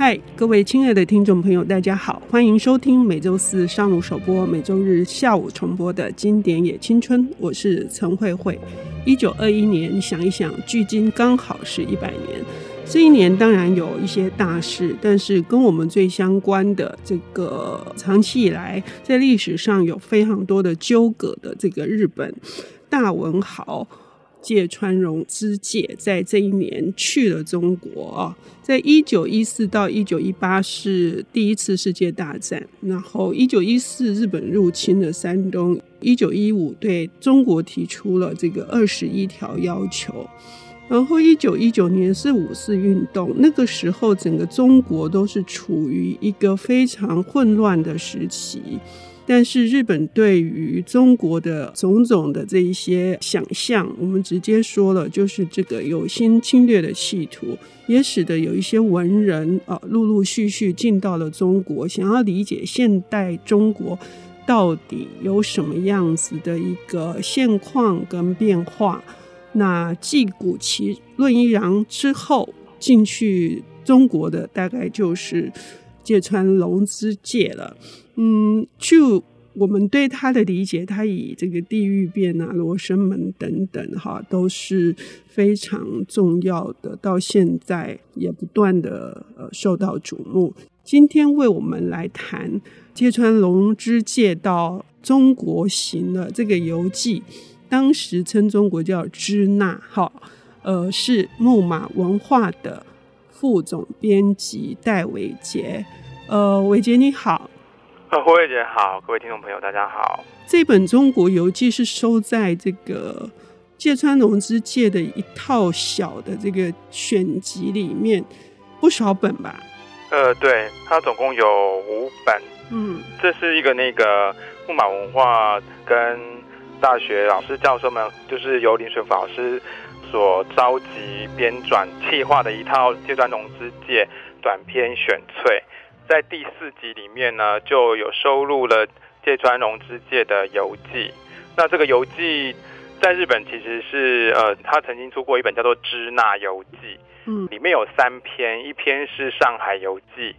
嗨，各位亲爱的听众朋友，大家好，欢迎收听每周四上午首播、每周日下午重播的经典也青春。我是陈慧慧。一九二一年，想一想，距今刚好是一百年。这一年当然有一些大事，但是跟我们最相关的这个，长期以来在历史上有非常多的纠葛的这个日本大文豪。芥川龙之介在这一年去了中国啊，在一九一四到一九一八是第一次世界大战，然后一九一四日本入侵了山东，一九一五对中国提出了这个二十一条要求，然后一九一九年是五四运动，那个时候整个中国都是处于一个非常混乱的时期。但是日本对于中国的种种的这一些想象，我们直接说了，就是这个有心侵略的企图，也使得有一些文人啊，陆陆续续进到了中国，想要理解现代中国到底有什么样子的一个现况跟变化。那继古奇、论一阳之后进去中国的，大概就是芥川龙之介了。嗯，就我们对他的理解，他以这个《地狱变》啊、《罗生门》等等，哈，都是非常重要的。到现在也不断的呃受到瞩目。今天为我们来谈芥川龙之介到中国行的这个游记，当时称中国叫支那，哈，呃，是木马文化的副总编辑戴伟杰，呃，伟杰你好。呃，胡伟杰好，各位听众朋友大家好。这本《中国游记》是收在这个芥川龙之介的一套小的这个选集里面，不少本吧？呃，对，它总共有五本。嗯，这是一个那个木马文化跟大学老师教授们，就是由林水福老师所召集编纂企划的一套芥川龙之介短篇选粹。在第四集里面呢，就有收录了芥川龙之介的游记。那这个游记在日本其实是呃，他曾经出过一本叫做《支那游记》，嗯，里面有三篇，一篇是上海游记，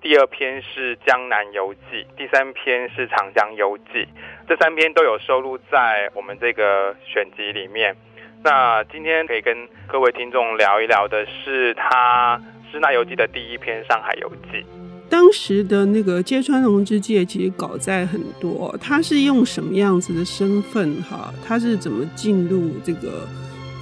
第二篇是江南游记，第三篇是长江游记。这三篇都有收录在我们这个选集里面。那今天可以跟各位听众聊一聊的是他《支那游记》的第一篇《上海游记》。当时的那个芥川龙之介其实稿在很多，他是用什么样子的身份哈？他是怎么进入这个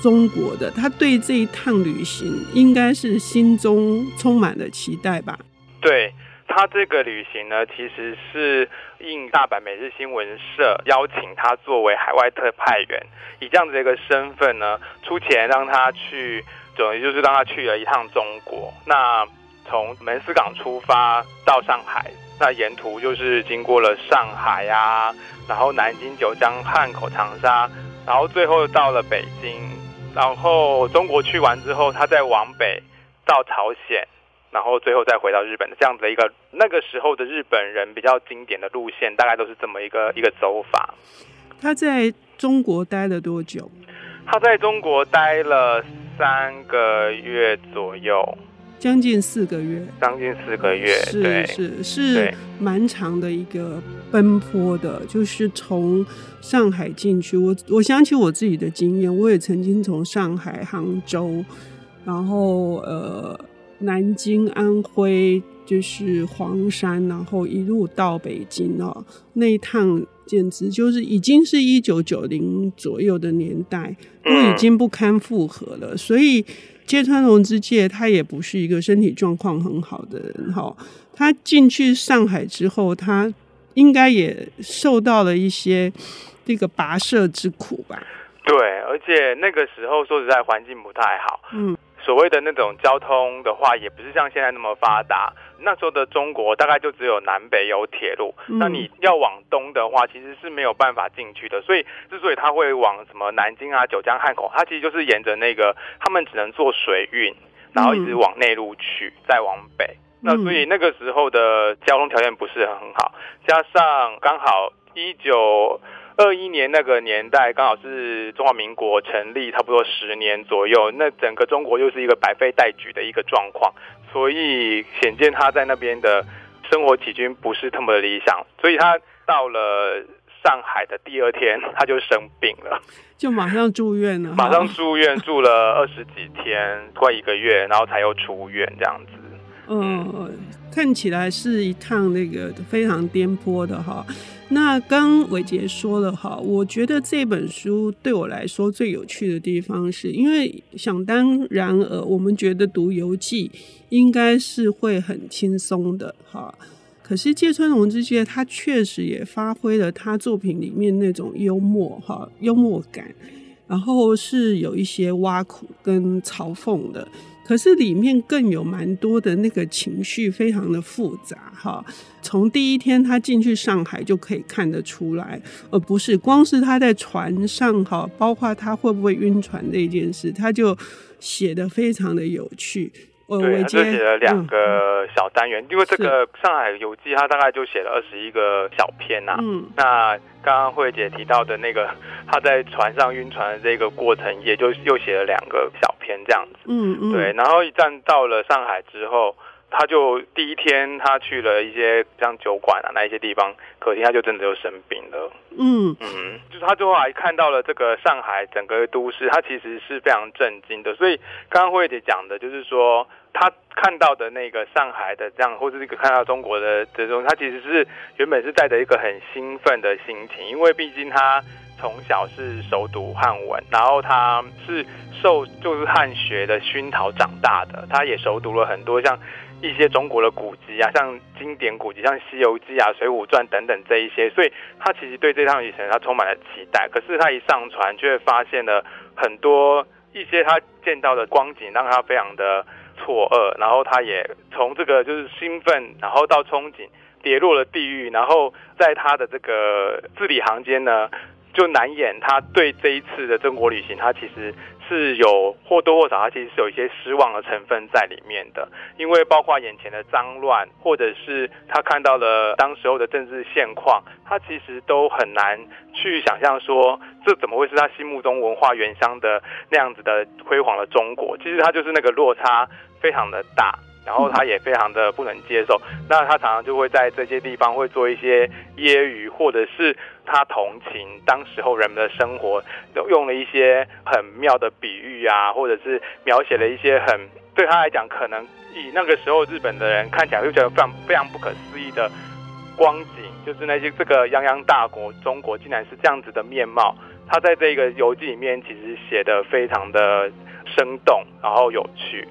中国的？他对这一趟旅行应该是心中充满了期待吧？对，他这个旅行呢，其实是应大阪每日新闻社邀请他作为海外特派员，以这样子的一个身份呢，出钱让他去，等于就是让他去了一趟中国。那从门司港出发到上海，那沿途就是经过了上海啊，然后南京、九江、汉口、长沙，然后最后到了北京，然后中国去完之后，他再往北到朝鲜，然后最后再回到日本的这样子的一个那个时候的日本人比较经典的路线，大概都是这么一个一个走法。他在中国待了多久？他在中国待了三个月左右。将近四个月，将近四个月，是是是蛮长的一个奔波的，就是从上海进去。我我想起我自己的经验，我也曾经从上海、杭州，然后呃南京、安徽，就是黄山，然后一路到北京哦。那一趟简直就是已经是一九九零左右的年代，都已经不堪负荷了，所以。芥川龙之介，他也不是一个身体状况很好的人哈。他进去上海之后，他应该也受到了一些这个跋涉之苦吧？对，而且那个时候说实在，环境不太好。嗯。所谓的那种交通的话，也不是像现在那么发达。那时候的中国大概就只有南北有铁路，嗯，那你要往东的话，其实是没有办法进去的。所以，之所以他会往什么南京啊、九江、汉口，他其实就是沿着那个，他们只能坐水运，然后一直往内陆去，再往北。嗯。那所以那个时候的交通条件不是很好，加上刚好一九二一年那个年代刚好是中华民国成立差不多十年左右，那整个中国又是一个百废待举的一个状况，所以显见他在那边的生活起居不是特别的理想，所以他到了上海的第二天他就生病了，就马上住院了，马上住院住了二十几天，快一个月，然后才又出院这样子。嗯，看起来是一趟那个非常颠簸的哈。那刚伟杰说了哈，我觉得这本书对我来说最有趣的地方是，因为想当然尔，我们觉得读游记应该是会很轻松的哈。可是芥川龙之介他确实也发挥了他作品里面那种幽默哈，幽默感，然后是有一些挖苦跟嘲讽的。可是里面更有蛮多的那个情绪，非常的复杂哈。从第一天他进去上海就可以看得出来，而不是光是他在船上哈，包括他会不会晕船这件事，他就写的非常的有趣。对，他就写了两个小单元，嗯、因为这个《上海游记》，他大概就写了二十一个小篇呐、啊。嗯，那刚刚慧姐提到的那个他在船上晕船的这个过程，也就又写了两个小篇这样子。嗯嗯，对，然后一站到了上海之后。他就第一天，他去了一些像酒馆啊那一些地方，可惜他就真的就生病了。嗯嗯，就是他最后还看到了这个上海整个都市，他其实是非常震惊的。所以刚刚慧姐讲的，就是说他看到的那个上海的这样，或者是一个看到中国的这种，他其实是原本是带着一个很兴奋的心情，因为毕竟他从小是熟读汉文，然后他是受就是汉学的熏陶长大的，他也熟读了很多像。一些中国的古籍啊，像经典古籍，像《西游记》啊、《水浒传》等等这一些，所以他其实对这趟旅程他充满了期待。可是他一上船，却发现了很多一些他见到的光景，让他非常的错愕。然后他也从这个就是兴奋，然后到憧憬，跌落了地狱。然后在他的这个字里行间呢，就难掩他对这一次的中国旅行，他其实。是有或多或少，他其实是有一些失望的成分在里面的，因为包括眼前的脏乱，或者是他看到了当时候的政治现况，他其实都很难去想象说，这怎么会是他心目中文化原乡的那样子的辉煌的中国？其实他就是那个落差非常的大。然后他也非常的不能接受，那他常常就会在这些地方会做一些揶揄，或者是他同情当时候人们的生活，用了一些很妙的比喻啊，或者是描写了一些很对他来讲可能以那个时候日本的人看起来就觉得非常非常不可思议的光景，就是那些这个泱泱大国中国竟然是这样子的面貌。他在这个游记里面其实写得非常的生动，然后有趣，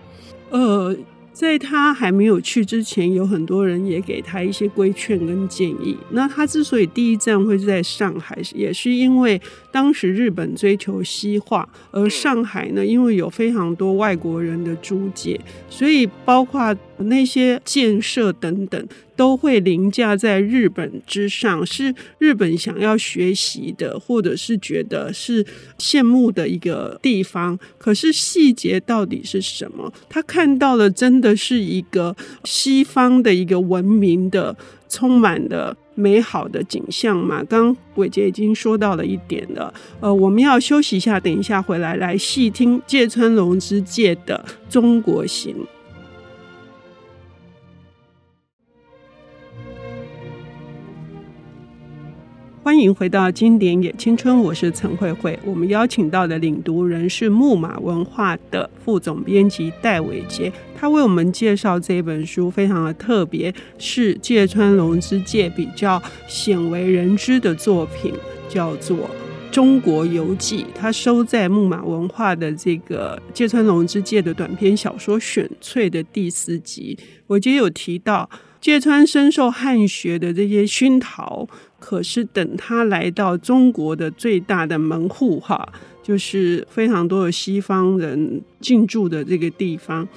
呃。在他还没有去之前，有很多人也给他一些规劝跟建议。那他之所以第一站会在上海，也是因为当时日本追求西化，而上海呢，因为有非常多外国人的租界，所以包括那些建设等等。都会凌驾在日本之上，是日本想要学习的，或者是觉得是羡慕的一个地方。可是细节到底是什么？他看到的真的是一个西方的一个文明的、充满的美好的景象嘛？刚伟杰已经说到了一点了。呃，我们要休息一下，等一下回来来细听芥川龙之介的《中国行》。欢迎回到经典也青春，我是陈慧慧。我们邀请到的领读人是木马文化的副总编辑戴伟杰，他为我们介绍这本书，非常的特别，是芥川龙之介比较鲜为人知的作品，叫做《中国游记》。他收在木马文化的这个芥川龙之介的短篇小说选粹的第四集。我觉得有提到芥川深受汉学的这些熏陶。可是等他来到中国的最大的门户哈，就是非常多的西方人进驻的这个地方，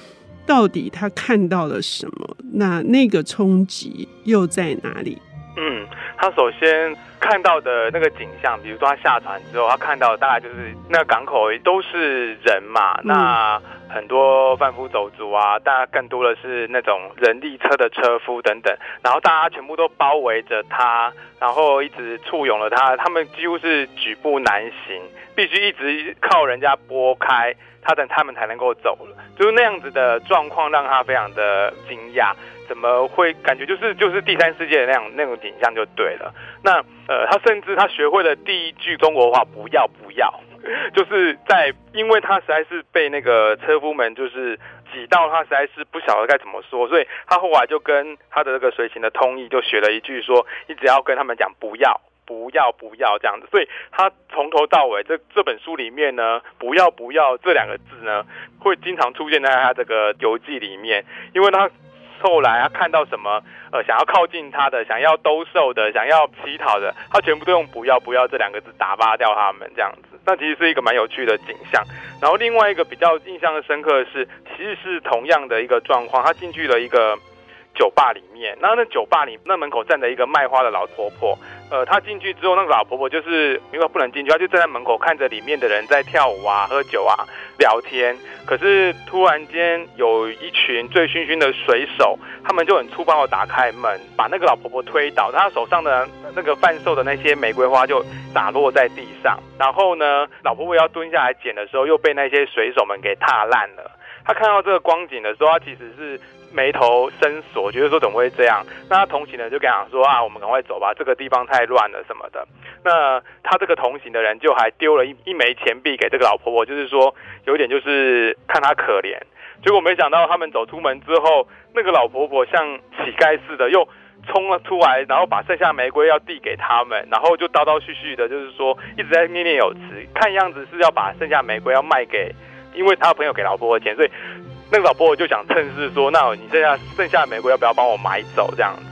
到底他看到了什么？那那个冲击又在哪里？嗯，他首先看到的那个景象，比如说他下船之后，他看到的大概就是那个港口都是人嘛，嗯、那很多贩夫走卒啊，大家更多的是那种人力车的车夫等等，然后大家全部都包围着他，然后一直簇拥了他，他们几乎是举步难行，必须一直靠人家拨开他，等他们才能够走了，就是那样子的状况让他非常的惊讶，怎么会感觉就是就是第三世界的那样那种景象就对了。那呃，他甚至他学会了第一句中国话，不要不要。就是在，因为他实在是被那个车夫们就是挤到，他实在是不晓得该怎么说，所以他后来就跟他的这个随行的通译就学了一句说，你只要跟他们讲不要不要不要这样子，所以他从头到尾这这本书里面呢，不要不要这两个字呢，会经常出现在他这个游记里面，因为他。后来啊看到什么，呃，想要靠近他的，想要兜售的，想要乞讨的，他全部都用“不要不要”这两个字打发掉他们，这样子。那其实是一个蛮有趣的景象。然后另外一个比较印象深刻的是，其实是同样的一个状况，他进去了一个。酒吧里面，那那酒吧里那门口站着一个卖花的老婆婆，呃，她进去之后，那个老婆婆就是因为不能进去，她就站在门口看着里面的人在跳舞啊、喝酒啊、聊天。可是突然间有一群醉醺醺的水手，他们就很粗暴的打开门，把那个老婆婆推倒，她手上的那个贩售的那些玫瑰花就洒落在地上。然后呢，老婆婆要蹲下来捡的时候，又被那些水手们给踏烂了。她看到这个光景的时候，她其实是。眉头深锁，觉得说怎么会这样？那他同行的就跟他讲说啊，我们赶快走吧，这个地方太乱了什么的。那他这个同行的人就还丢了一一枚钱币给这个老婆婆，就是说有点就是看他可怜。结果没想到他们走出门之后，那个老婆婆像乞丐似的又冲了出来，然后把剩下玫瑰要递给他们，然后就叨叨絮絮的，就是说一直在念念有词，看样子是要把剩下玫瑰要卖给，因为他朋友给老婆婆钱，所以。那个老婆婆就想趁势说：“那你剩下剩下的玫瑰要不要帮我买走？”这样子，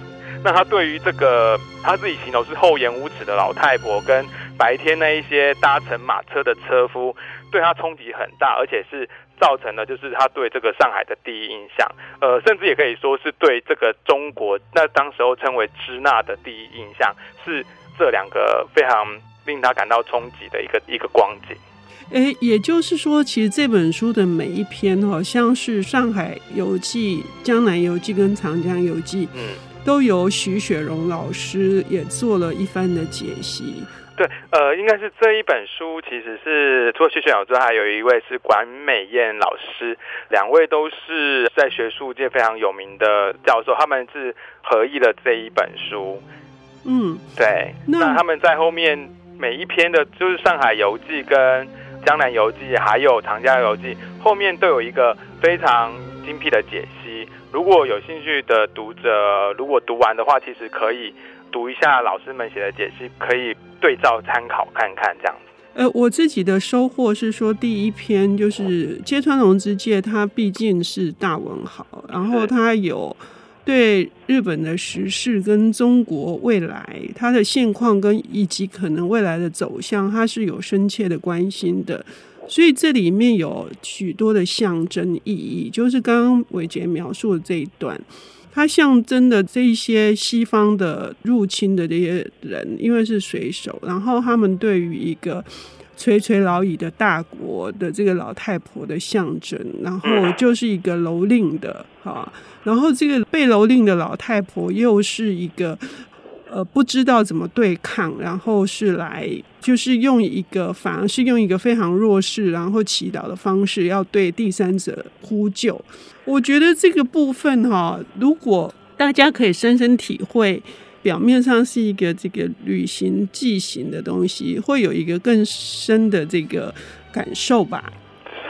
那他对于这个他自己形容是厚颜无耻的老太婆，跟白天那一些搭乘马车的车夫，对他冲击很大，而且是造成了就是他对这个上海的第一印象，呃，甚至也可以说是对这个中国那当时候称为支那的第一印象，是这两个非常令他感到冲击的一个一个光景。诶，也就是说，其实这本书的每一篇，好像是《上海游记》《江南游记》跟《长江游记》，嗯，都由徐雪荣老师也做了一番的解析。对，呃，应该是这一本书，其实是除了徐雪蓉之外，还有一位是管美燕老师，两位都是在学术界非常有名的教授，他们是合译了这一本书。嗯，对。那，那他们在后面每一篇的，就是《上海游记》跟。江南游记还有长江游记后面都有一个非常精辟的解析。如果有兴趣的读者，如果读完的话，其实可以读一下老师们写的解析，可以对照参考看看这样子。呃，我自己的收获是说，第一篇就是芥川龙之介，他毕竟是大文豪，然后他有。对日本的时事跟中国未来它的现况跟以及可能未来的走向，它是有深切的关心的。所以这里面有许多的象征意义，就是刚刚伟杰描述的这一段，它象征的这些西方的入侵的这些人，因为是水手，然后他们对于一个垂垂老矣的大国的这个老太婆的象征，然后就是一个蹂躏的哈。然后这个被蹂躏的老太婆又是一个，呃，不知道怎么对抗，然后是来就是用一个反而是用一个非常弱势，然后祈祷的方式要对第三者呼救。我觉得这个部分哈，如果大家可以深深体会，表面上是一个这个旅行记行的东西，会有一个更深的这个感受吧。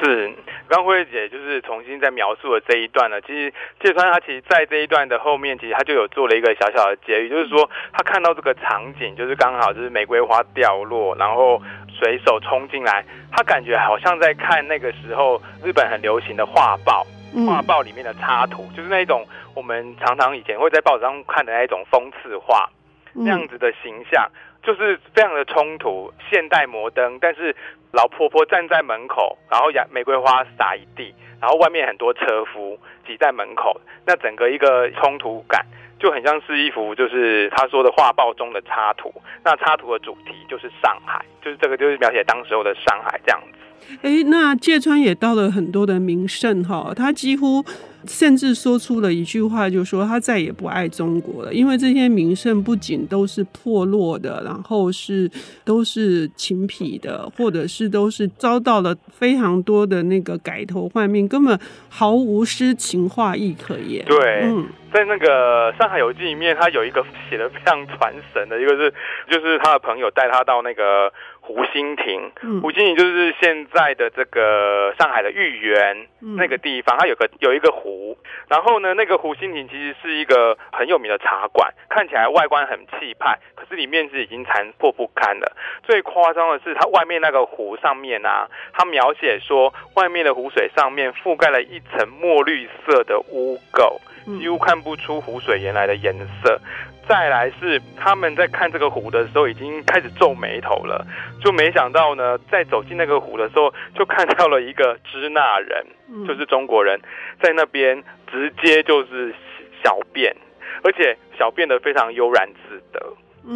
是。刚慧姐就是重新在描述了这一段呢。其实芥川他其实在这一段的后面，其实他就有做了一个小小的结语，就是说他看到这个场景，就是刚好就是玫瑰花掉落，然后水手冲进来，他感觉好像在看那个时候日本很流行的画报，画报里面的插图，就是那种我们常常以前会在报纸上看的那种讽刺画，那样子的形象。就是非常的冲突，现代摩登，但是老婆婆站在门口，然后玫瑰花洒一地，然后外面很多车夫挤在门口，那整个一个冲突感就很像是一幅就是他说的画报中的插图，那插图的主题就是上海，就是这个就是描写当时候的上海这样子。哎，那芥川也到了很多的名胜哈，他几乎。甚至说出了一句话，就说他再也不爱中国了，因为这些名胜不仅都是破落的，然后是都是秦圮的，或者是都是遭到了非常多的那个改头换面，根本毫无诗情画意可言。对，嗯，在那个《上海游记》里面，他有一个写的非常传神的，一个是就是他的朋友带他到那个。湖心亭，湖心亭就是现在的这个上海的豫园那个地方，它有个有一个湖，然后呢，那个湖心亭其实是一个很有名的茶馆，看起来外观很气派，可是里面是已经残破不堪了。最夸张的是，它外面那个湖上面啊，它描写说，外面的湖水上面覆盖了一层墨绿色的污垢，几乎看不出湖水原来的颜色。再来是他们在看这个湖的时候，已经开始皱眉头了，就没想到呢，在走进那个湖的时候，就看到了一个支那人，就是中国人，在那边直接就是小便，而且小便的非常悠然自得，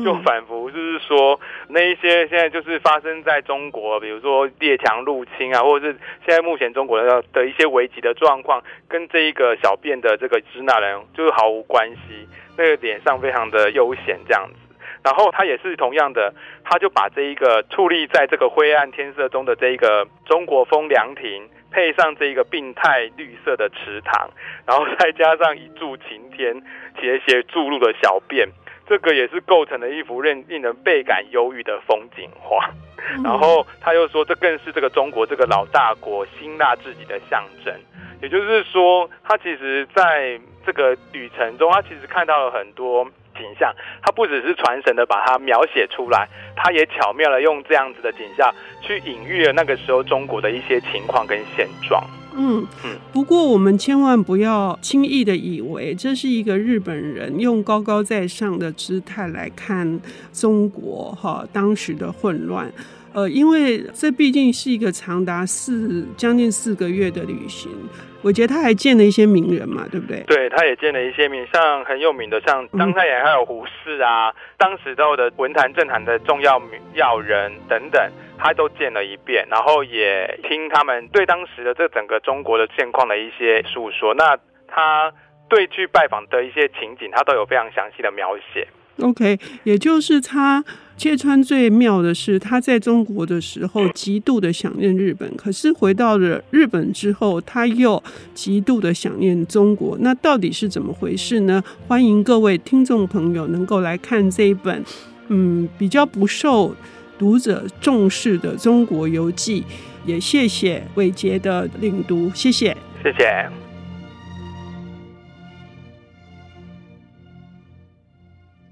就仿佛就是说那一些现在就是发生在中国，比如说列强入侵啊，或者是现在目前中国的的一些危急的状况，跟这一个小便的这个支那人就是毫无关系。那个脸上非常的悠闲这样子，然后他也是同样的，他就把这一个矗立在这个灰暗天色中的这一个中国风凉亭，配上这一个病态绿色的池塘，然后再加上一柱擎天斜斜注入的小便，这个也是构成了一幅令令人倍感忧郁的风景画。然后他又说，这更是这个中国这个老大国辛辣自己的象征。也就是说，他其实在这个旅程中，他其实看到了很多景象。他不只是传神的把它描写出来，他也巧妙的用这样子的景象去隐喻了那个时候中国的一些情况跟现状。嗯。不过我们千万不要轻易的以为这是一个日本人用高高在上的姿态来看中国哈当时的混乱。呃，因为这毕竟是一个长达四将近四个月的旅行，我觉得他还见了一些名人嘛，对不对？对，他也见了一些名，像很有名的，像张太炎还有胡适啊，嗯、当时都的文坛政坛的重要要人等等，他都见了一遍，然后也听他们对当时的这整个中国的现况的一些诉说。那他对去拜访的一些情景，他都有非常详细的描写。OK，也就是他。芥川最妙的是，他在中国的时候极度的想念日本，可是回到了日本之后，他又极度的想念中国。那到底是怎么回事呢？欢迎各位听众朋友能够来看这一本，嗯，比较不受读者重视的《中国游记》。也谢谢伟杰的领读，谢谢，谢谢。